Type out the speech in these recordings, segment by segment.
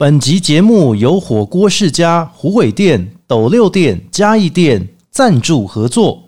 本集节目由火锅世家、虎尾店、斗六店、嘉义店赞助合作。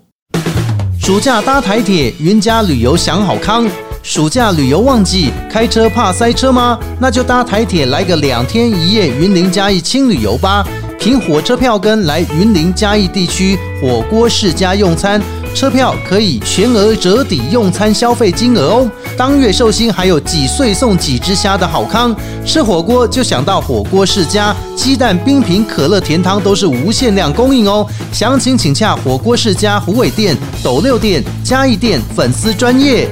暑假搭台铁，云家旅游享好康。暑假旅游旺季，开车怕塞车吗？那就搭台铁来个两天一夜云林嘉义轻旅游吧。凭火车票根来云林嘉义地区火锅世家用餐，车票可以全额折抵用餐消费金额哦。当月寿星还有几岁送几只虾的好康，吃火锅就想到火锅世家，鸡蛋、冰品、可乐、甜汤都是无限量供应哦。详情请洽火锅世家虎尾店、斗六店、嘉义店粉丝专业。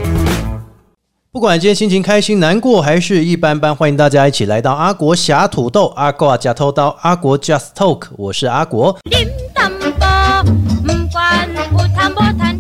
不管今天心情开心、难过还是一般般，欢迎大家一起来到阿国侠土豆、阿国假偷刀、阿国 Just Talk，我是阿国。tambor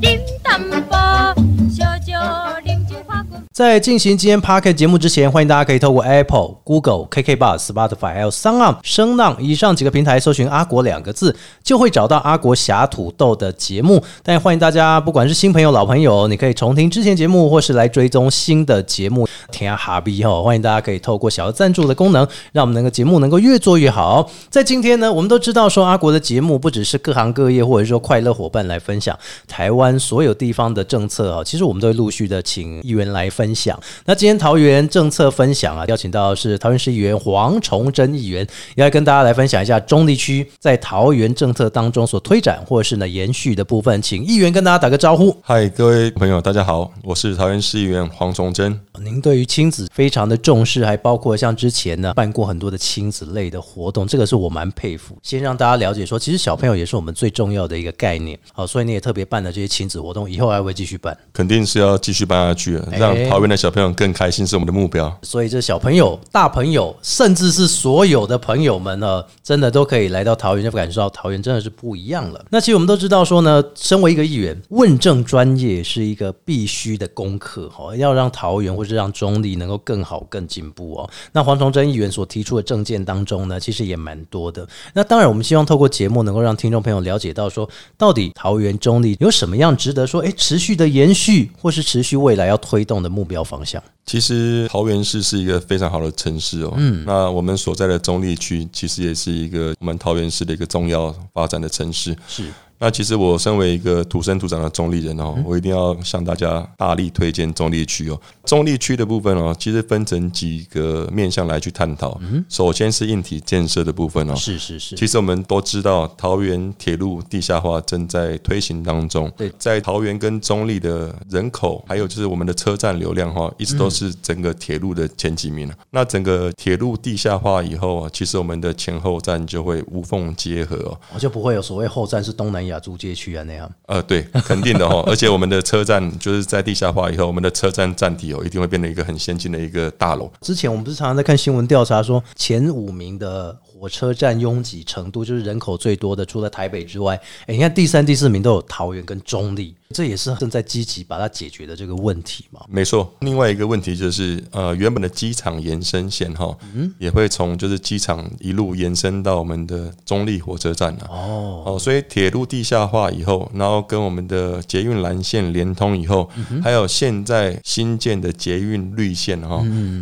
在进行今天 p a r k 节目之前，欢迎大家可以透过 Apple、Google、KK Bus、Spotify 还有 s o n 声浪以上几个平台搜寻“阿国”两个字，就会找到阿国侠土豆的节目。但欢迎大家，不管是新朋友、老朋友，你可以重听之前节目，或是来追踪新的节目。听下哈比哈，欢迎大家可以透过小额赞助的功能，让我们能够节目能够越做越好。在今天呢，我们都知道说阿国的节目不只是各行各业或者说快乐伙伴来分享台湾所有地方的政策啊，其实我们都会陆续的请议员来分享。那今天桃园政策分享啊，邀请到的是桃园市议员黄崇祯议员，要来跟大家来分享一下中地区在桃园政策当中所推展或是呢延续的部分，请议员跟大家打个招呼。嗨，各位朋友，大家好，我是桃园市议员黄崇祯。您对于亲子非常的重视，还包括像之前呢办过很多的亲子类的活动，这个是我蛮佩服。先让大家了解说，其实小朋友也是我们最重要的一个概念。好，所以你也特别办了这些亲子活动，以后还会继续办。肯定是要继续办下去的，让桃园的小朋友更开心是我们的目标。所以这小朋友、大朋友，甚至是所有的朋友们呢，真的都可以来到桃园，就感受到桃园真的是不一样了。那其实我们都知道说呢，身为一个议员，问政专业是一个必须的功课哈，要让桃园或是让中立能够更好、更进步哦。那黄崇祯议员所提出的政见当中呢，其实也蛮多的。那当然，我们希望透过节目能够让听众朋友了解到说，到底桃园中立有什么样值得说，诶持续的延续，或是持续未来要推动的目标方向。其实桃园市是一个非常好的城市哦。嗯，那我们所在的中立区其实也是一个我们桃园市的一个重要发展的城市。是。那其实我身为一个土生土长的中立人哦，我一定要向大家大力推荐中立区哦。中立区的部分哦，其实分成几个面向来去探讨。首先是硬体建设的部分哦。是是是。其实我们都知道，桃园铁路地下化正在推行当中。对，在桃园跟中立的人口，还有就是我们的车站流量哈，一直都是整个铁路的前几名那整个铁路地下化以后啊，其实我们的前后站就会无缝结合哦。我就不会有所谓后站是东南亚租界区啊那样。呃，对，肯定的哈。而且我们的车站就是在地下化以后，我们的车站站体哦，一定会变成一个很先进的一个大楼。之前我们不是常常在看新闻调查说，前五名的火车站拥挤程度，就是人口最多的，除了台北之外，哎，你看第三、第四名都有桃园跟中立，这也是正在积极把它解决的这个问题嘛。没错，另外一个问题就是，呃，原本的机场延伸线哈，也会从就是机场一路延伸到我们的中立火车站了。哦，哦，所以铁路地下化以后，然后跟我们的捷运蓝线连通以后，还有现在新建的捷运绿线哈，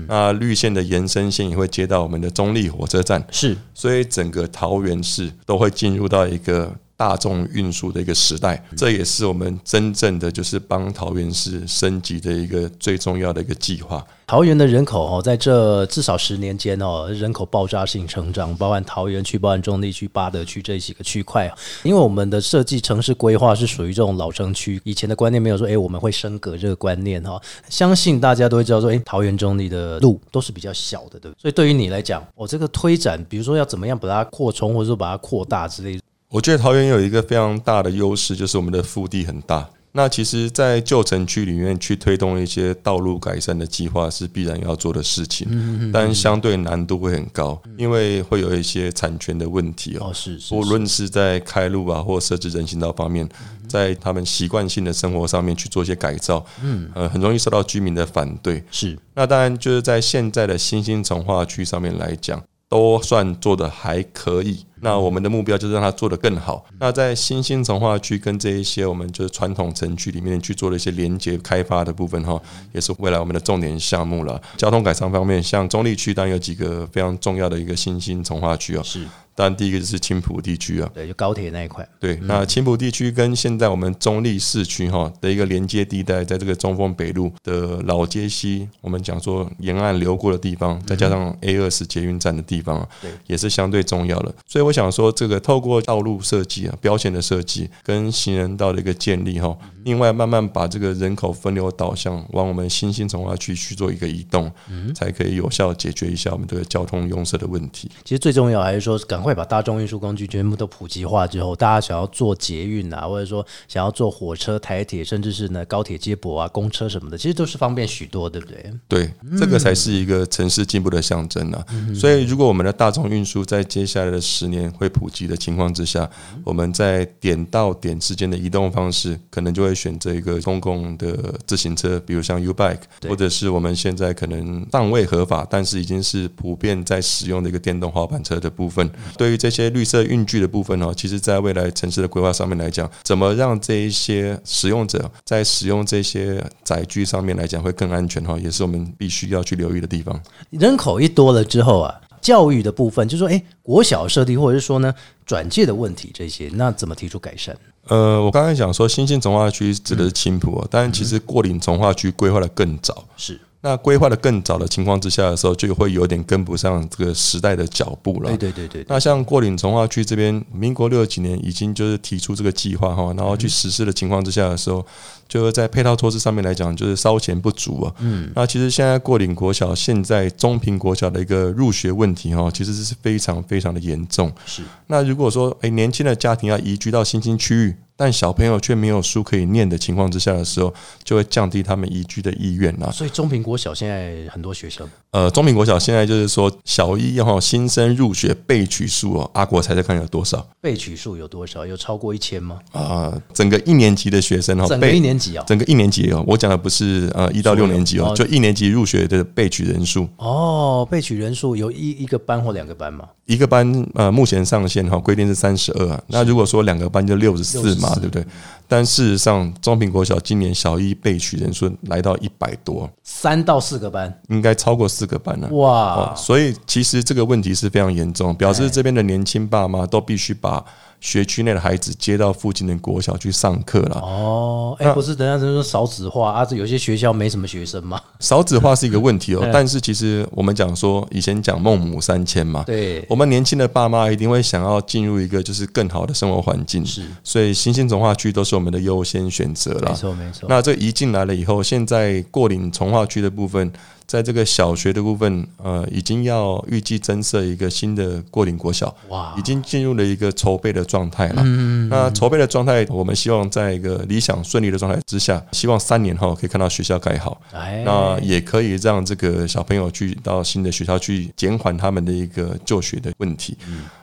那绿线的延伸线也会接到我们的中立火车站，是所以整个桃园市都会进入到一个大众运输的一个时代，这也是我们真正的就是帮桃园市升级的一个最重要的一个计划。桃园的人口哦，在这至少十年间哦，人口爆炸性成长，包含桃园区、包含中地区、八德区这几个区块。因为我们的设计城市规划是属于这种老城区，以前的观念没有说，哎，我们会升格这个观念哈。相信大家都会知道说，哎，桃园中立的路都是比较小的，对不对？所以对于你来讲，我这个推展，比如说要怎么样把它扩充，或者说把它扩大之类，我觉得桃园有一个非常大的优势，就是我们的腹地很大。那其实，在旧城区里面去推动一些道路改善的计划是必然要做的事情，但相对难度会很高，因为会有一些产权的问题哦。是无论是在开路啊，或设置人行道方面，在他们习惯性的生活上面去做一些改造，嗯，呃，很容易受到居民的反对。是那当然就是在现在的新兴从化区上面来讲，都算做的还可以。那我们的目标就是让它做得更好。那在新兴从化区跟这一些我们就是传统城区里面去做了一些连接开发的部分哈，也是未来我们的重点项目了。交通改善方面，像中立区当然有几个非常重要的一个新兴从化区哦。是当然第一个就是青浦地区啊，对，就高铁那一块，对，那青浦地区跟现在我们中立市区哈的一个连接地带，在这个中丰北路的老街西，我们讲说沿岸流过的地方，再加上 A 二十捷运站的地方啊，对也是相对重要的。所以我想说，这个透过道路设计啊、标线的设计跟行人道的一个建立哈，另外慢慢把这个人口分流导向往我们新兴从化区去做一个移动，才可以有效解决一下我们这个交通拥塞的问题。其实最重要还是说，赶快把大众运输工具全部都普及化之后，大家想要坐捷运啊，或者说想要坐火车、台铁，甚至是呢高铁接驳啊、公车什么的，其实都是方便许多，对不对？对，这个才是一个城市进步的象征啊！所以，如果我们的大众运输在接下来的十年会普及的情况之下，我们在点到点之间的移动方式，可能就会选择一个公共的自行车，比如像 U Bike，或者是我们现在可能尚未合法，但是已经是普遍在使用的一个电动滑板车的部分。对于这些绿色运具的部分哦，其实在未来城市的规划上面来讲，怎么让这一些使用者在使用这些载具上面来讲会更安全哈，也是我们必须要去留意的地方。人口一多了之后啊，教育的部分就是说，哎，国小设定或者是说呢转介的问题这些，那怎么提出改善？呃，我刚才讲说新兴从化区指的是青浦哦，但其实过岭从化区规划的更早。是，那规划的更早的情况之下的时候，就会有点跟不上这个时代的脚步了。对对对对对，那像过岭从化区这边，民国六几年已经就是提出这个计划哈，然后去实施的情况之下的时候，就是在配套措施上面来讲，就是稍嫌不足啊。嗯，那其实现在过岭国小现在中平国小的一个入学问题哈，其实是非常非常的严重。是那如果说，诶年轻的家庭要移居到新兴区域，但小朋友却没有书可以念的情况之下的时候，就会降低他们移居的意愿啊。所以中平国小现在很多学生呃，中平国小现在就是说，小一哈新生入学备取数哦，阿国猜猜看有多少被取数有多少？有超过一千吗？啊、整个一年级的学生哈，整个一年级哦。整个一年级哦，我讲的不是呃一到六年级哦，哦。就一年级入学的备取人数，哦，备取人数有一一个班或两个班嘛？一个班呃目前上限哈规定是三十二啊，那如果说两个班就六十四嘛，对不对？但事实上，中平国小今年小一备取人数来到一百多，三到四个班，应该超过四个班了。哦哇，，所以其实这个问题是非常严重，表示这边的年轻爸妈都必须把学区内的孩子接到附近的国小去上课了。哦，哎，不是，等下就是说少子化啊，这有些学校没什么学生嘛。少子化是一个问题哦嗯，但是其实我们讲说，以前讲孟母三迁嘛，对，我们年轻的爸妈一定会想要进入一个就是更好的生活环境，是所以新兴从化区都是我们的优先选择没。错没错。那这移进来了以后，现在过岭从化区的部分，在这个小学的部分，呃，已经要预计增设一个新的过岭国小，哇已经进入了一个筹备的状态了。那筹备的状态，我们希望在一个理想顺利的状态之下，希望三年后可以看到学校盖好。哎，那也可以让这个小朋友去到新的学校去减缓他们的一个就学的问题。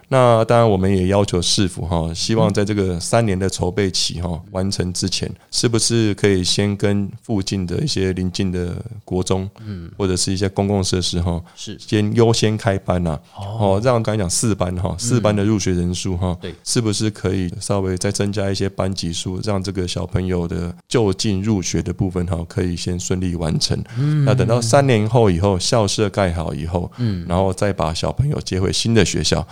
那当然，我们也要求市府哈，希望在这个三年的筹备期哈完成之前，是不是可以先跟附近的一些邻近的国中，嗯，或者是一些公共设施哈，是。先优先开班呐、哦，让刚才讲四班哈，四班的入学人数哈，对。是不是可以稍微再增加一些班级数，让这个小朋友的就近入学的部分哈，可以先顺利完成。嗯。那等到三年后以后，校舍盖好以后，嗯，然后再把小朋友接回新的学校。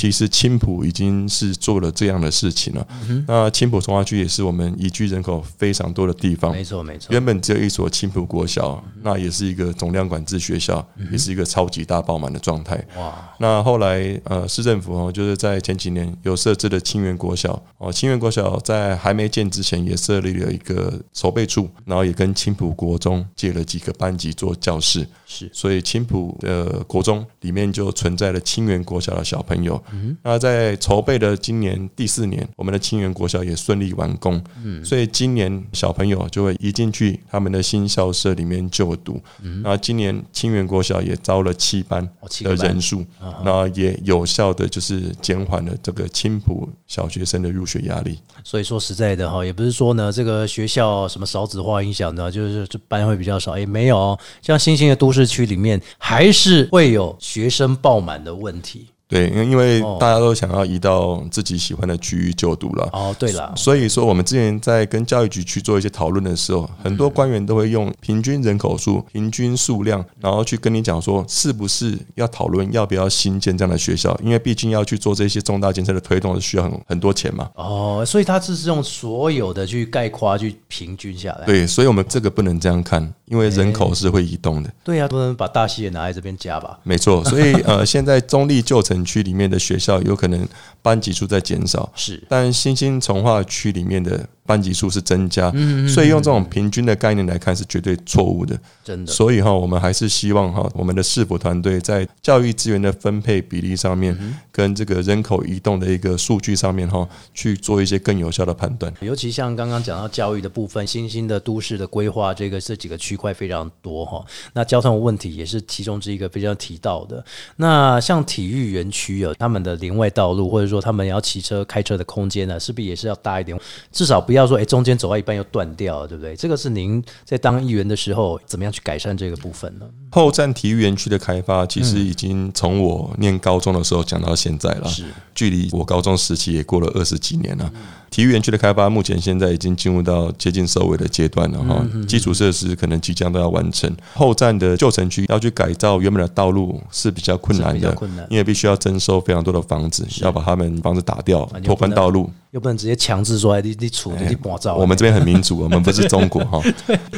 其实青浦已经是做了这样的事情了。那青浦从化区也是我们宜居人口非常多的地方。没错没错。原本只有一所青浦国小，那也是一个总量管制学校，也是一个超级大爆满的状态。哇，那后来呃，市政府哦，就是在前几年有设置了清源国小哦，清源国小在还没建之前也设立了一个筹备处，然后也跟青浦国中借了几个班级做教室，是所以青浦的国中里面就存在了清源国小的小朋友。那在筹备的今年第四年，我们的清源国小也顺利完工。所以今年小朋友就会移进去他们的新校舍里面就读。那今年清源国小也招了七班的人数，那也有效的就是减缓了这个青浦小学生的入学压力。所以说实在的哈，也不是说呢，这个学校什么少子化影响呢，就是这班会比较少，也没有哦。像新兴的都市区里面，还是会有学生爆满的问题。对，因为因为哦大家都想要移到自己喜欢的区域就读了。哦，对了，所以说，我们之前在跟教育局去做一些讨论的时候，很多官员都会用平均人口数、平均数量，然后去跟你讲说，是不是要讨论要不要新建这样的学校？因为毕竟要去做这些重大建设的推动，是需要很很多钱嘛。哦，所以他这是用所有的去概括、去平均下来。对，所以我们这个不能这样看，因为人口是会移动的。对呀、不能把大溪也拿来这边加吧？没错，所以呃，现在中立旧城区里面的学校有可能班级数在减少，是。但新兴从化区里面的班级数是增加，嗯所以用这种平均的概念来看是绝对错误的。真的。所以哈，我们还是希望哈，我们的市府团队在教育资源的分配比例上面，跟这个人口移动的一个数据上面哈，去做一些更有效的判断。尤其像刚刚讲到教育的部分，新兴的都市的规划，这个这几个区块非常多哈。那交通问题也是其中之一个非常提到的。那像体育园区有他们的连外道路，或者说他们要骑车、开车的空间呢，势必也是要大一点，至少不要说哎中间走到一半又断掉了，对不对？这个是您在当议员的时候怎么样去改善这个部分呢？后站体育园区的开发，其实已经从我念高中的时候讲到现在了，是距离我高中时期也过了二十几年了。体育园区的开发，目前现在已经进入到接近收尾的阶段了哈，基础设施可能即将都要完成。后站的旧城区要去改造原本的道路是比较困难的困难，因为必须要征收非常多的房子，要把他们房子打掉拓宽道路。又不能直接强制说哎你你处你搬照，我们这边很民主，我们不是中国哈。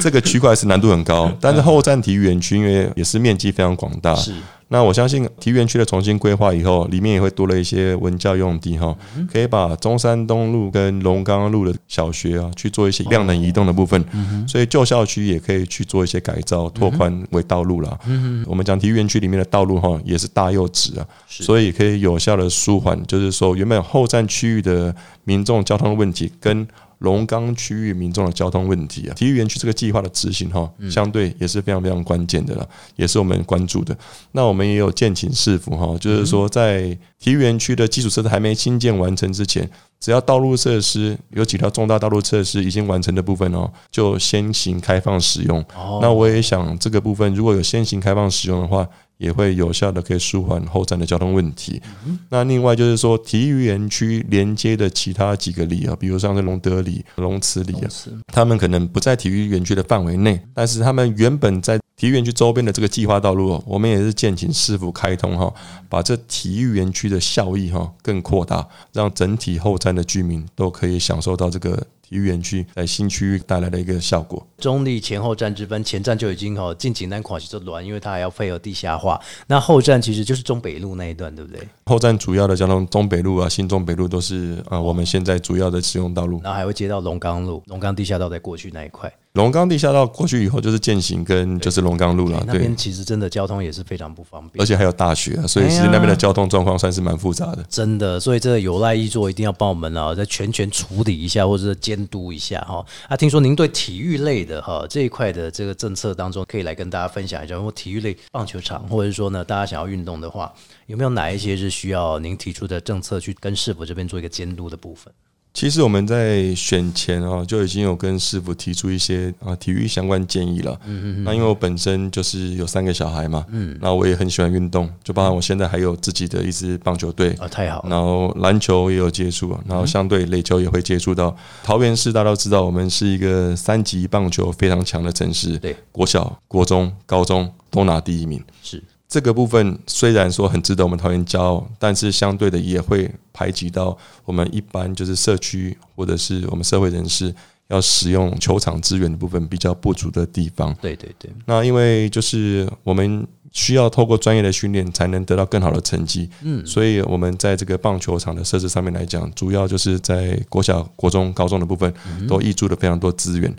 这个区块是难度很高，但是后站体育园区因为也是面积非常广大，是那我相信体育园区的重新规划以后，里面也会多了一些文教用地哈，可以把中山东路跟龙岗路的小学啊去做一些量能移动的部分，所以旧校区也可以去做一些改造，拓宽为道路啦。我们讲体育园区里面的道路哈，也是大又直啊，所以可以有效的舒缓，就是说原本后站区域的民众交通问题跟。龙岗区域民众的交通问题啊，体育园区这个计划的执行哈，相对也是非常非常关键的了，也是我们关注的。那我们也有建请市府哈，就是说在体育园区的基础设施还没新建完成之前，只要道路设施有几条重大道路设施已经完成的部分哦，就先行开放使用。那我也想这个部分如果有先行开放使用的话，也会有效的可以舒缓后站的交通问题。那另外就是说，体育园区连接的其他几个里啊，比如像是隆德里、龙池里啊，他们可能不在体育园区的范围内，但是他们原本在体育园区周边的这个计划道路哦，我们也是建请师傅开通哈，把这体育园区的效益哈更扩大，让整体后站的居民都可以享受到这个体育园区在新区域带来的一个效果。中立前后站之分，前站就已经哦近景南跨起这乱，因为它还要配合地下化。那后站其实就是中北路那一段，对不对？后站主要的交通，中北路啊、新中北路都是啊、我们现在主要的使用道路。然后还会接到龙岗路，龙岗地下道在过去那一块，龙岗地下道过去以后就是践行跟就是龙岗路了，对那边，其实真的交通也是非常不方便而。且还有大学啊，所以其实那边的交通状况算是蛮复杂的。真的，所以这个有赖一座一定要帮我们啊，再全权处理一下，或者是监督一下哈。啊，听说您对体育类的哈这一块的这个政策当中，可以来跟大家分享一下。如果体育类棒球场，或者是说呢，大家想要运动的话，有没有哪一些是需要您提出的政策去跟市府这边做一个监督的部分？其实我们在选前啊，就已经有跟师傅提出一些啊体育相关建议了。嗯嗯那因为我本身就是有三个小孩嘛，嗯，那我也很喜欢运动，就包括我现在还有自己的一支棒球队。啊，太好，然后篮球也有接触，然后相对垒球也会接触到。桃园市大家都知道，我们是一个三级棒球非常强的城市，对，国小、国中、高中都拿第一名。是这个部分虽然说很值得我们桃园骄傲，但是相对的也会排挤到我们一般就是社区或者是我们社会人士要使用球场资源的部分比较不足的地方。对对对，那因为就是我们需要透过专业的训练才能得到更好的成绩，嗯，所以我们在这个棒球场的设置上面来讲，主要就是在国小、国中、高中的部分都挹注了非常多资源。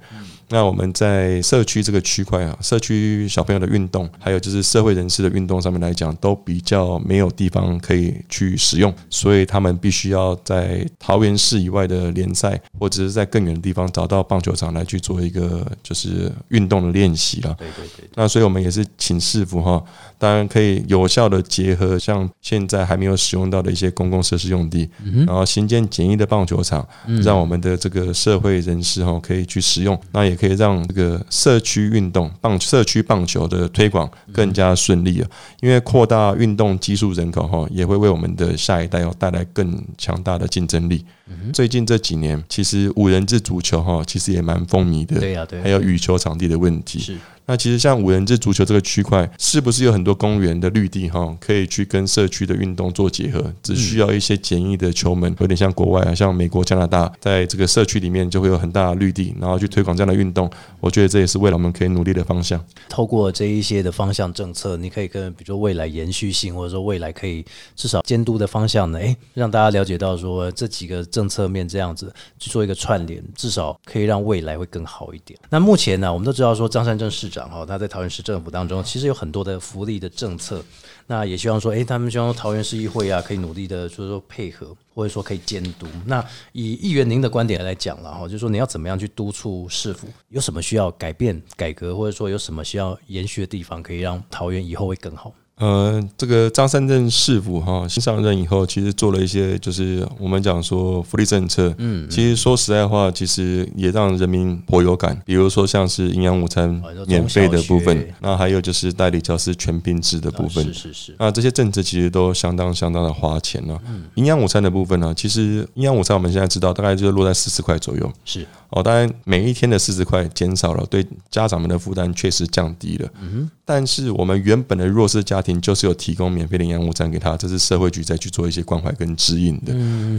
那我们在社区这个区块啊，社区小朋友的运动，还有就是社会人士的运动上面来讲，都比较没有地方可以去使用，所以他们必须要在桃园市以外的联赛，或者是在更远的地方找到棒球场来去做一个就是运动的练习啦。对对对，那所以我们也是请市府哈，当然可以有效的结合像现在还没有使用到的一些公共设施用地，然后新建简易的棒球场，让我们的这个社会人士哈可以去使用，那也可以让这个社区运动棒社区棒球的推广更加顺利啊。因为扩大运动基数人口哈，也会为我们的下一代要带来更强大的竞争力。最近这几年，其实五人制足球哈，其实也蛮风靡的。对呀对还有羽球场地的问题。是那其实像五人制足球这个区块，是不是有很多公园的绿地哈，可以去跟社区的运动做结合？只需要一些简易的球门，有点像国外啊，像美国、加拿大，在这个社区里面就会有很大的绿地，然后去推广这样的运动。我觉得这也是未来我们可以努力的方向。透过这一些的方向政策，你可以跟比如说未来延续性，或者说未来可以至少监督的方向呢，诶，让大家了解到说这几个政策面这样子去做一个串联，至少可以让未来会更好一点。那目前呢，我们都知道说张善政市长哈，他在桃园市政府当中其实有很多的福利的政策，那也希望说，诶，他们希望桃园市议会啊，可以努力的，就是说配合，或者说可以监督。那以议员您的观点来讲了哈，就是说你要怎么样去督促市府，有什么需要改变、改革，或者说有什么需要延续的地方，可以让桃园以后会更好。呃，这个张三镇市府哈新上任以后，其实做了一些就是我们讲说福利政策，嗯，其实说实在话，其实也让人民颇有感。比如说像是营养午餐免费的部分，那还有就是代理教师全聘制的部分，是是是，那这些政策其实都相当相当的花钱呢、营养午餐的部分呢，其实营养午餐我们现在知道大概就是落在四十块左右。是。哦，当然每一天的四十块减少了，对家长们的负担确实降低了。嗯但是我们原本的弱势家庭就是有提供免费的营养午餐给他，这是社会局在去做一些关怀跟指引的。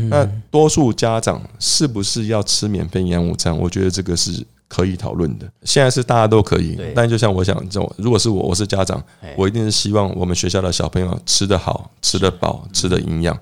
那多数家长是不是要吃免费营养午餐？我觉得这个是。可以讨论的，现在是大家都可以，但就像我想，这种如果是我，我是家长哎，我一定是希望我们学校的小朋友吃得好、吃得饱、吃得营养。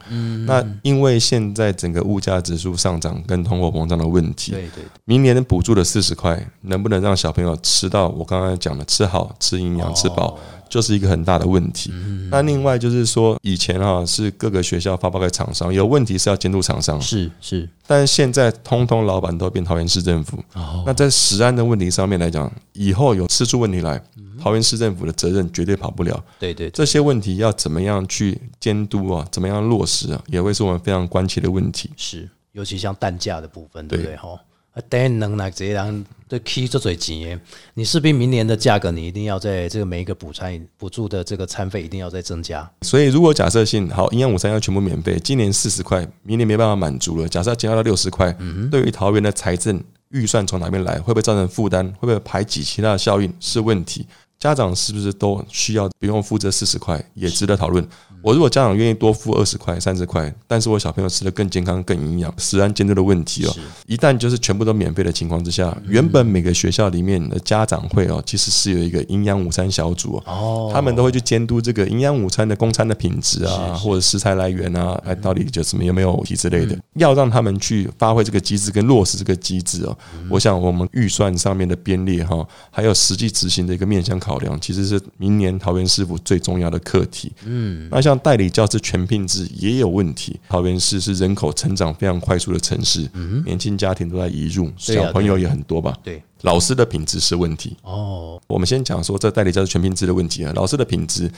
那因为现在整个物价指数上涨跟通货膨胀的问题，对对明年的补助的四十块，能不能让小朋友吃到我刚刚讲的吃好、吃营养、吃饱，就是一个很大的问题。那另外就是说，以前哈是各个学校发包给厂商，有问题是要监督厂商，是是但是现在通通老板都变桃园市政府。哦，那在食安的问题上面来讲，以后有吃出问题来，桃园市政府的责任绝对跑不了。对对对这些问题要怎么样去监督啊？怎么样落实啊？也会是我们非常关切的问题。是，尤其像蛋价的部分，对不对对？哈，啊，等于能拿这些人对 key 这嘴钱，你势必明年的价格，你一定要在这个每一个补餐补助的这个餐费一定要再增加。所以，如果假设性好，营养午餐要全部免费，今年四十块，明年没办法满足了，假设要减到六十块，对于桃园的财政预算从哪边来，会不会造成负担？会不会排挤其他的效应？是问题。家长是不是都需要不用付这四十块，也值得讨论。我如果家长愿意多付二十块、三十块，但是我小朋友吃的更健康、更营养，食安监督的问题哦，一旦就是全部都免费的情况之下，原本每个学校里面的家长会哦，其实是有一个营养午餐小组哦，哦。他们都会去监督这个营养午餐的供餐的品质啊，或者食材来源啊，哎，到底就什么有没有问题之类的，要让他们去发挥这个机制跟落实这个机制哦。我想我们预算上面的编列哈，还有实际执行的一个面向考量，其实是明年桃园市府最重要的课题。嗯，那像代理教师全聘制也有问题，桃园市是人口成长非常快速的城市，年轻家庭都在移入，小朋友也很多吧。对老师的品质是问题，哦，我们先讲说这代理教师全聘制的问题啊，老师的品质，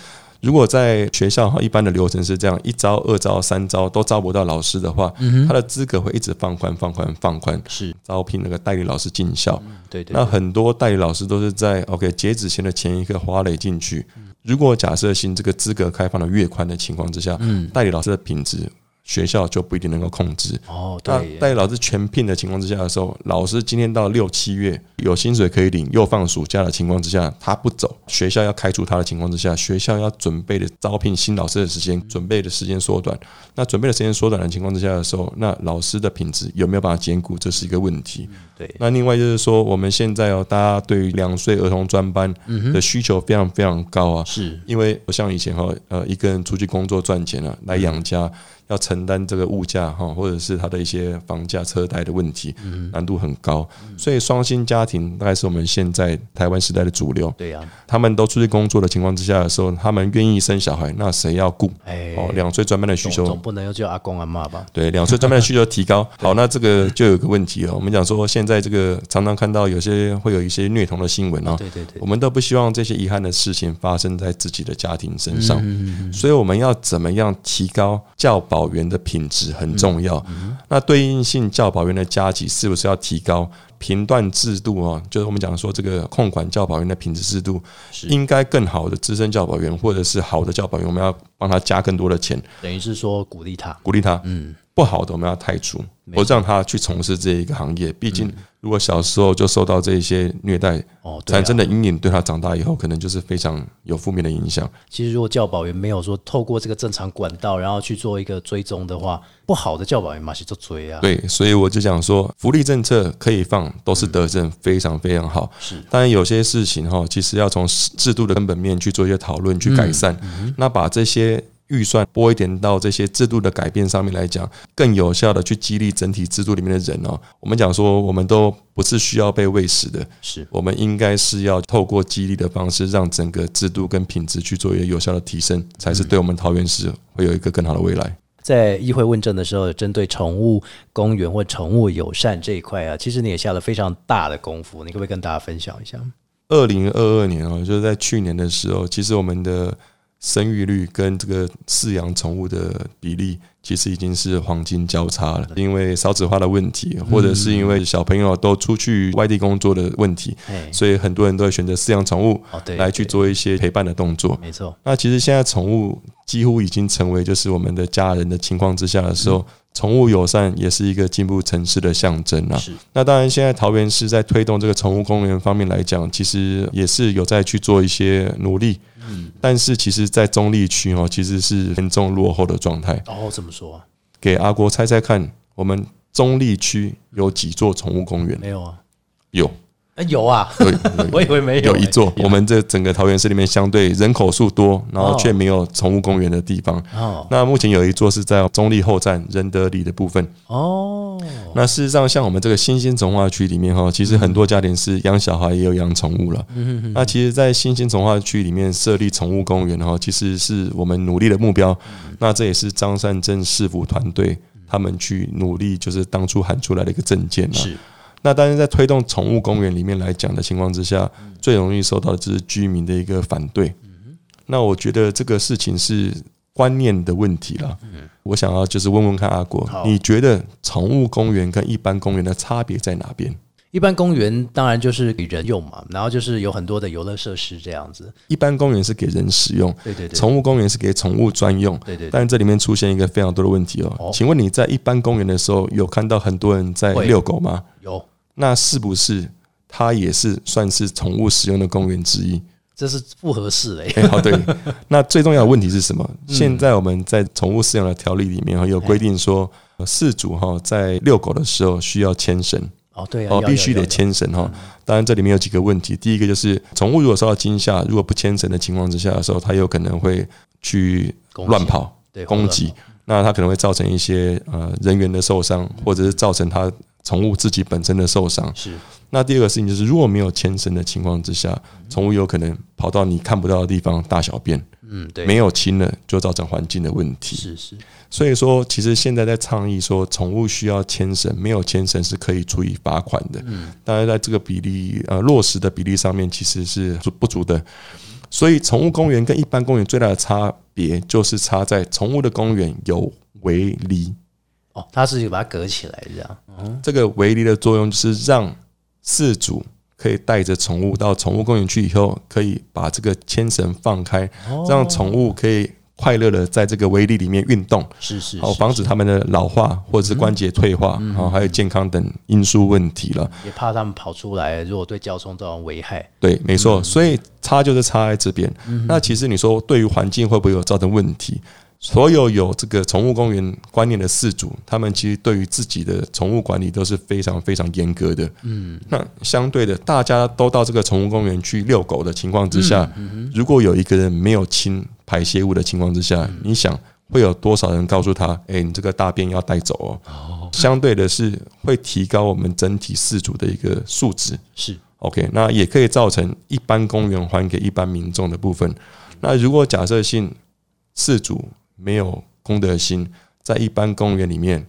如果在学校哈一般的流程是这样，一招、二招、三招都招不到老师的话，他的资格会一直放宽、放宽、放宽，是招聘那个代理老师进校。对对那很多代理老师都是在 OK 截止前的前一刻花垒进去。如果假设性这个资格开放的越宽的情况之下，代理老师的品质学校就不一定能够控制。哦，那对耶，代理老师全聘的情况之下的时候，老师今天到六七月有薪水可以领，又放暑假的情况之下，他不走，学校要开除他的情况之下，学校要准备的招聘新老师的时间，准备的时间缩短。那准备的时间缩短的情况之下的时候，那老师的品质有没有办法兼顾，这是一个问题。对。那另外就是说，我们现在哦，大家对于两岁儿童专班的需求非常非常高啊，是。因为不像以前哈，呃，一个人出去工作赚钱啊，来养家，要承担这个物价哈，或者是他的一些房价、车贷的问题，难度很高。所以双薪家庭大概是我们现在台湾时代的主流。对呀，他们都出去工作的情况之下的时候，他们愿意生小孩，那谁要顾？哎，哦，两岁专班的需求总总不能又叫阿公阿妈吧？对，两岁专班的需求提高。好，那这个就有个问题了。我们讲说，现在这个常常看到有些会有一些虐童的新闻啊，对对对我，们都不希望这些遗憾的事情发生在自己的家庭身上。所以我们要怎么样提高教保保员的品质很重要。那对应性教保员的加级是不是要提高？评断制度啊，就是我们讲说这个控管教保员的品质制度，应该更好的资深教保员或者是好的教保员，我们要帮他加更多的钱，等于是说鼓励他，鼓励他。嗯，不好的我们要汰除，不让他去从事这一个行业。毕竟。如果小时候就受到这些虐待，哦，产生的阴影，对他长大以后可能就是非常有负面的影响。其实，如果教保员没有说透过这个正常管道，然后去做一个追踪的话，不好的教保员嘛是做追啊。对，所以我就讲说，福利政策可以放，都是德政，非常非常好。是，当然有些事情哈，其实要从制度的根本面去做一些讨论，去改善。那把这些。预算拨一点到这些制度的改变上面来讲，更有效的去激励整体制度里面的人哦。我们讲说，我们都不是需要被喂食的，是我们应该是要透过激励的方式，让整个制度跟品质去做一个有效的提升，才是对我们桃园市会有一个更好的未来。在议会问政的时候，针对宠物公园或宠物友善这一块啊，其实你也下了非常大的功夫，你可不可以跟大家分享一下？二零二二年哦，就是在去年的时候，其实我们的。生育率跟这个饲养宠物的比例，其实已经是黄金交叉了。因为少子化的问题，或者是因为小朋友都出去外地工作的问题，所以很多人都会选择饲养宠物来去做一些陪伴的动作。没错。那其实现在宠物几乎已经成为就是我们的家人的情况之下的时候，宠物友善也是一个进步城市的象征啊。是。那当然，现在桃园市在推动这个宠物公园方面来讲，其实也是有在去做一些努力。嗯，但是其实，在中立区哦，其实是严重落后的状态。哦，怎么说啊？给阿国猜猜看，我们中立区有几座宠物公园？没有啊？有。哎，有啊，我以为没有。有一座，我们这整个桃园市里面相对人口数多，然后却没有宠物公园的地方。哦，那目前有一座是在中立后站仁德里的部分。哦，那事实上，像我们这个新兴从化区里面哈，其实很多家庭是养小孩也有养宠物了。嗯嗯那其实，在新兴从化区里面设立宠物公园哈，其实是我们努力的目标。那这也是张善政市府团队他们去努力，就是当初喊出来的一个证件是。那但是，在推动宠物公园里面来讲的情况之下，最容易受到的就是居民的一个反对。那我觉得这个事情是观念的问题了。我想要就是问问看阿国，你觉得宠物公园跟一般公园的差别在哪边？一般公园当然就是给人用嘛，然后就是有很多的游乐设施这样子。一般公园是给人使用，对对对。宠物公园是给宠物专用，对对。但是这里面出现一个非常多的问题哦。请问你在一般公园的时候，有看到很多人在遛狗吗？有。那是不是它也是算是宠物使用的公园之一？这是不合适的。好，对。那最重要的问题是什么？现在我们在宠物饲养的条例里面哈，有规定说，饲主哈在遛狗的时候需要牵绳。哦，对哦，必须得牵绳哈。当然，这里面有几个问题。第一个就是，宠物如果受到惊吓，如果不牵绳的情况之下的时候，它有可能会去乱跑、对攻击。那它可能会造成一些呃人员的受伤，或者是造成它。宠物自己本身的受伤是。那第二个事情就是，如果没有牵绳的情况之下，宠物有可能跑到你看不到的地方大小便。嗯，对。没有亲了，就造成环境的问题。是是。所以说，其实现在在倡议说，宠物需要牵绳，没有牵绳是可以处以罚款的。嗯。当然，在这个比例呃落实的比例上面，其实是不足的。所以，宠物公园跟一般公园最大的差别，就是差在宠物的公园有围篱。哦，它是把它隔起来这样。嗯这个围篱的作用就是让饲主可以带着宠物到宠物公园去以后，可以把这个牵绳放开，让宠物可以快乐的在这个围篱里面运动，是是，好防止它们的老化或者是关节退化，然后还有健康等因素问题了。也怕它们跑出来，如果对交通造成危害。对，没错，所以差就是差在这边。那其实你说对于环境会不会有造成问题？所有有这个宠物公园观念的饲主，他们其实对于自己的宠物管理都是非常非常严格的。嗯，那相对的，大家都到这个宠物公园去遛狗的情况之下，如果有一个人没有清排泄物的情况之下，你想会有多少人告诉他：“哎，你这个大便要带走哦。”哦，相对的是会提高我们整体饲主的一个素质。是 OK，那也可以造成一般公园还给一般民众的部分。那如果假设性饲主没有公德心，在一般公园里面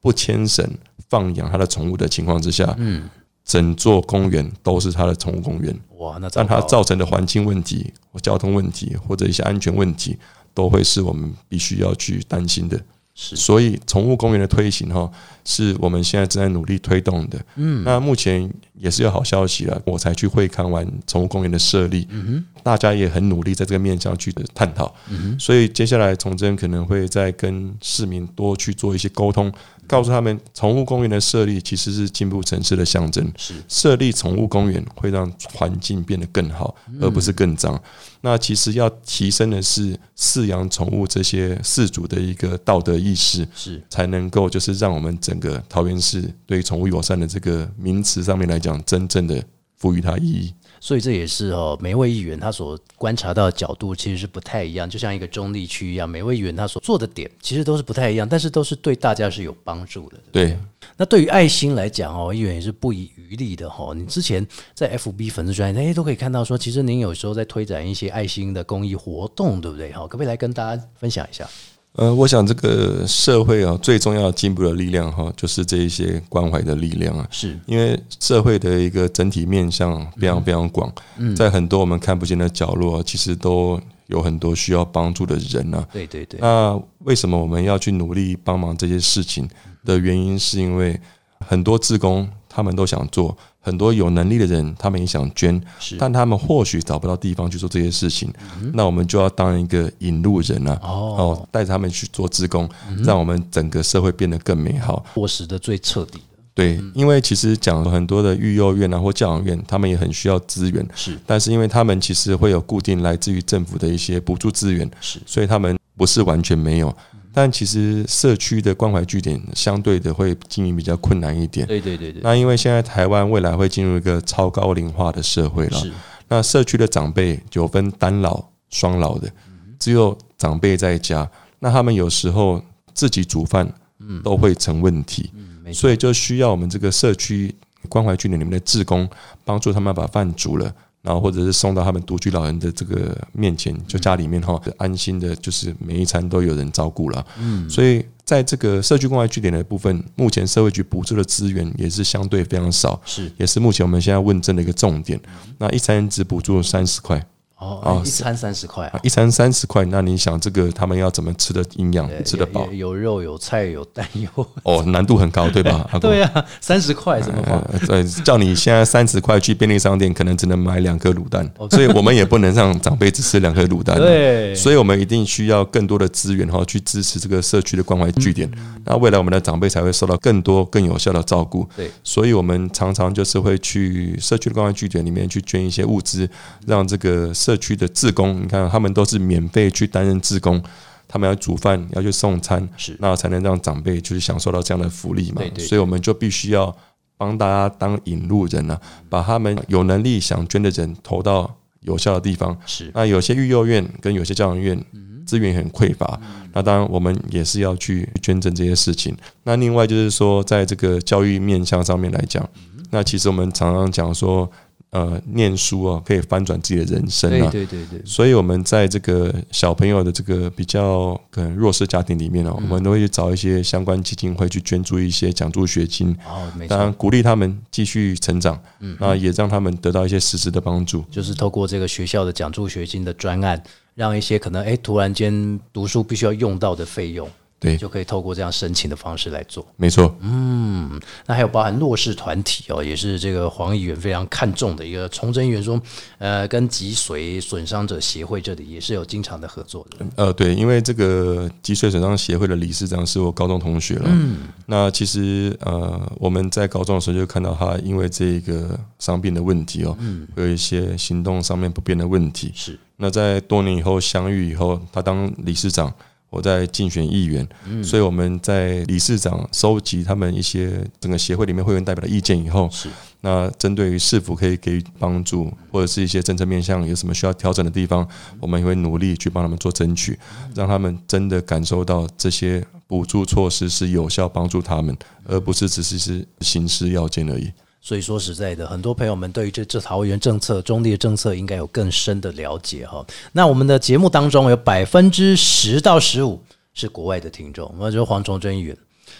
不牵绳放养他的宠物的情况之下，嗯，整座公园都是他的宠物公园。哇，那但它造成的环境问题、或交通问题或者一些安全问题，都会是我们必须要去担心的。是。所以宠物公园的推行哈，是我们现在正在努力推动的。嗯，那目前也是有好消息了，我才去会看完宠物公园的设立，嗯大家也很努力在这个面向去探讨。嗯所以接下来崇祯可能会再跟市民多去做一些沟通，告诉他们宠物公园的设立其实是进步城市的象征。是设立宠物公园会让环境变得更好，而不是更脏。那其实要提升的是饲养宠物这些饲主的一个道德意识，是才能够就是让我们整个桃园市对宠物友善的这个名词上面来讲，真正的赋予它意义。所以这也是哦，每位议员他所观察到的角度其实是不太一样，就像一个中立区一样，每位议员他所做的点其实都是不太一样，但是都是对大家是有帮助的。对，那对于爱心来讲哦，议员也是不遗余力的哈、哦。你之前在 FB 粉丝专业，哎，都可以看到说，其实您有时候在推展一些爱心的公益活动，对不对？哈，可不可以来跟大家分享一下？呃，我想这个社会啊，最重要进步的力量哈，就是这一些关怀的力量啊。是因为社会的一个整体面向非常非常广，在很多我们看不见的角落，其实都有很多需要帮助的人啊。对对对，那为什么我们要去努力帮忙这些事情的原因，是因为很多志工他们都想做，很多有能力的人他们也想捐，但他们或许找不到地方去做这些事情，那我们就要当一个引路人啊，哦。哦，带着他们去做志工，让我们整个社会变得更美好。落实的最彻底的。对，因为其实讲很多的育幼院啊或教养院，他们也很需要资源，是。但是因为他们其实会有固定来自于政府的一些补助资源，是。所以他们不是完全没有。但其实社区的关怀据点相对的会经营比较困难一点。对对对对，那因为现在台湾未来会进入一个超高龄化的社会了，是那社区的长辈有分单老、双老的，只有长辈在家，那他们有时候自己煮饭，都会成问题，嗯所以就需要我们这个社区关怀据点里面的志工帮助他们把饭煮了。然后或者是送到他们独居老人的这个面前，就家里面哈，安心的，就是每一餐都有人照顾了。嗯，所以在这个社区关怀据点的部分，目前社会局补助的资源也是相对非常少，是也是目前我们现在问政的一个重点。那一餐只补助三十块哦，哦一餐三十块一餐三十块，那你想这个他们要怎么吃的营养，吃得饱有？肉 有菜有蛋有，哦，难度很高，对吧？对啊，三十块怎么花？叫你现在三十块去便利商店，可能只能买两颗卤蛋，所以我们也不能让长辈只吃两颗卤蛋。对所以我们一定需要更多的资源哈，去支持这个社区的关怀据点，那未来我们的长辈才会受到更多更有效的照顾。对，所以我们常常就是会去社区的关怀据点里面去捐一些物资，让这个社区的志工，你看他们都是免费去担任志工。他们要煮饭，要去送餐，是那才能让长辈就是享受到这样的福利嘛。对对对所以我们就必须要帮大家当引路人啊，把他们有能力想捐的人投到有效的地方。是那有些育幼院跟有些教养院资源很匮乏，那当然我们也是要去捐赠这些事情。那另外就是说，在这个教育面向上面来讲，那其实我们常常讲说，呃，念书啊可以翻转自己的人生对啊。对对对，所以我们在这个小朋友的这个比较可能弱势家庭里面哦，我们都会去找一些相关基金会去捐助一些奖助学金，当然错，鼓励他们继续成长，那也让他们得到一些实质的帮助。就是透过这个学校的奖助学金的专案，让一些可能哎突然间读书必须要用到的费用，对，就可以透过这样申请的方式来做。没错，嗯那还有包含弱势团体哦，也是这个黄议员非常看重的一个。崇祯议员说，呃，跟脊髓损伤者协会这里也是有经常的合作的。呃，对，因为这个脊髓损伤协会的理事长是我高中同学了。嗯，那其实呃，我们在高中的时候就看到他因为这个伤病的问题哦，嗯有一些行动上面不便的问题。是那在多年以后相遇以后，他当理事长，我在竞选议员，所以我们在理事长收集他们一些整个协会里面会员代表的意见以后，是那针对于是否可以给予帮助，或者是一些政策面向有什么需要调整的地方，我们也会努力去帮他们做争取，让他们真的感受到这些补助措施是有效帮助他们，而不是只是是形式要件而已。所以说实在的，很多朋友们对于这这桃园政策、中立的政策应该有更深的了解哈。那我们的节目当中有百分之十到十五是国外的听众，我就是黄崇祯议员。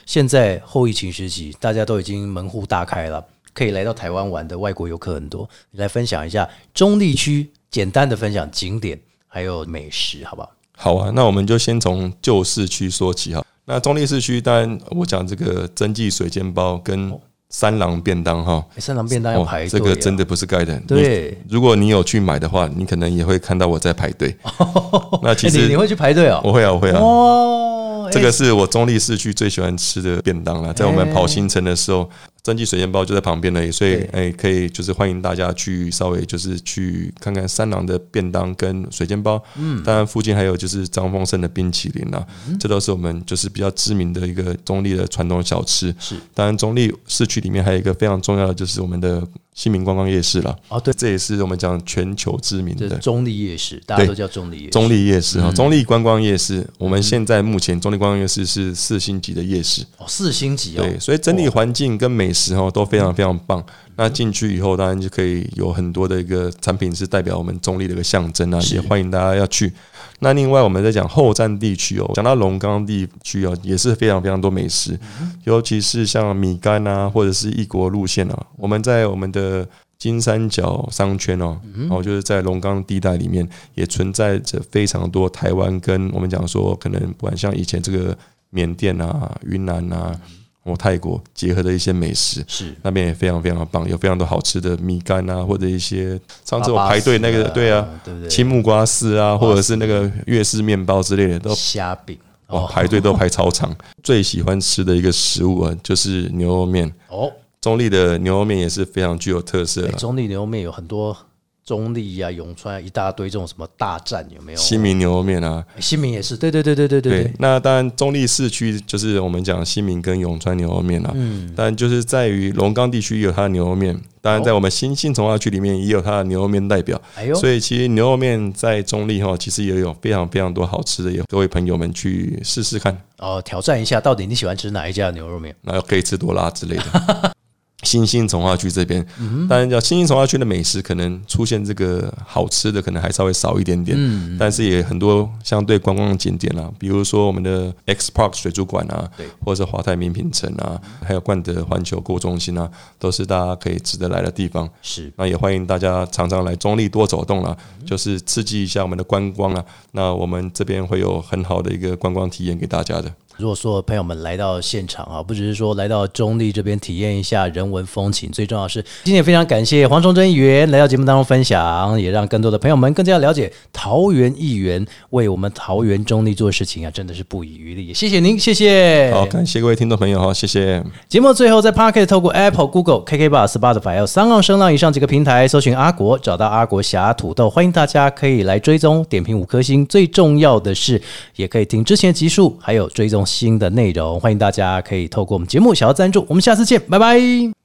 现在后疫情时期，大家都已经门户大开了，可以来到台湾玩的外国游客很多。你来分享一下中立区简单的分享景点还有美食，好不好？好啊，那我们就先从旧市区说起哈。那中立市区，当然我讲这个蒸记水煎包跟三郎便当哈，欸三郎便当要排队、哦这个真的不是盖的。对如果你有去买的话，你可能也会看到我在排队。那其实你会去排队哦？我会啊，我会啊。哦，这个是我中立市区最喜欢吃的便当了，在我们跑行程的时候，蒸汽水煎包就在旁边而已，所以对。哎，可以就是欢迎大家去稍微就是去看看三郎的便当跟水煎包，嗯，当然附近还有就是张丰盛的冰淇淋啦，这都是我们就是比较知名的一个中立的传统小吃。是。当然中立市区里面还有一个非常重要的就是我们的新民观光夜市了，哦，对，这也是我们讲全球知名的。中立夜市，大家都叫中立夜市。中立夜市哈，中立观光夜市，我们现在目前中立观光夜市是四星级的夜市，哦，四星级哦，对，所以整体环境跟美食哈都非常非常棒。那进去以后，当然就可以有很多的一个产品是代表我们中立的一个象征啊，也欢迎大家要去。那另外我们在讲后站地区哦，讲到龙岗地区哦，也是非常非常多美食，尤其是像米干啊，或者是异国路线啊，我们在我们的。金三角商圈哦，然后就是在龙岗地带里面也存在着非常多台湾跟我们讲说，可能不管像以前这个缅甸啊、云南啊、或泰国结合的一些美食，是。那边也非常非常棒，有非常多好吃的米干啊，或者一些上次我排队那个对啊，对不对？青木瓜丝啊，或者是那个粤式面包之类的，都虾饼。哇排队都排超长。最喜欢吃的一个食物啊，就是牛肉面。哦，中立的牛肉面也是非常具有特色中立牛肉面有很多中立呀、永川啊一大堆这种什么大战有没有？新民牛肉面啊。新民也是，对对对对对对对，那当然中立市区就是我们讲新民跟永川牛肉面啊，嗯，但就是在于龙岗地区也有它的牛肉面，当然在我们新兴从化区里面也有它的牛肉面代表，哎呦，所以其实牛肉面在中立哈，其实也有非常非常多好吃的，也各位朋友们去试试看，哦，挑战一下，到底你喜欢吃哪一家牛肉面？然后可以吃多辣之类的。新兴从化区这边，当然叫新兴从化区的美食，可能出现这个好吃的，可能还稍微少一点点，但是也很多相对观光景点啊，比如说我们的 X Park 水族馆啊对，或者是华泰名品城啊，还有冠德环球购物中心啊，都是大家可以值得来的地方。是那也欢迎大家常常来中立多走动啦，就是刺激一下我们的观光啊。那我们这边会有很好的一个观光体验给大家的。如果说朋友们来到现场啊，不只是说来到中立这边体验一下人文风情，最重要的是今天也非常感谢黄崇祯议员来到节目当中分享，也让更多的朋友们更加了解桃园议员为我们桃园中立做事情啊，真的是不遗余力。谢谢您，谢谢。好，感谢各位听众朋友哈，谢谢。节目最后在 Pocket 透过 Apple、Google、KK Bar、Spotify 有三浪声浪以上几个平台搜寻阿国，找到阿国侠土豆，欢迎大家可以来追踪点评五颗星。最重要的是，也可以听之前的集数，还有追踪新的内容。欢迎大家可以透过我们节目小额赞助。我们下次见，拜拜。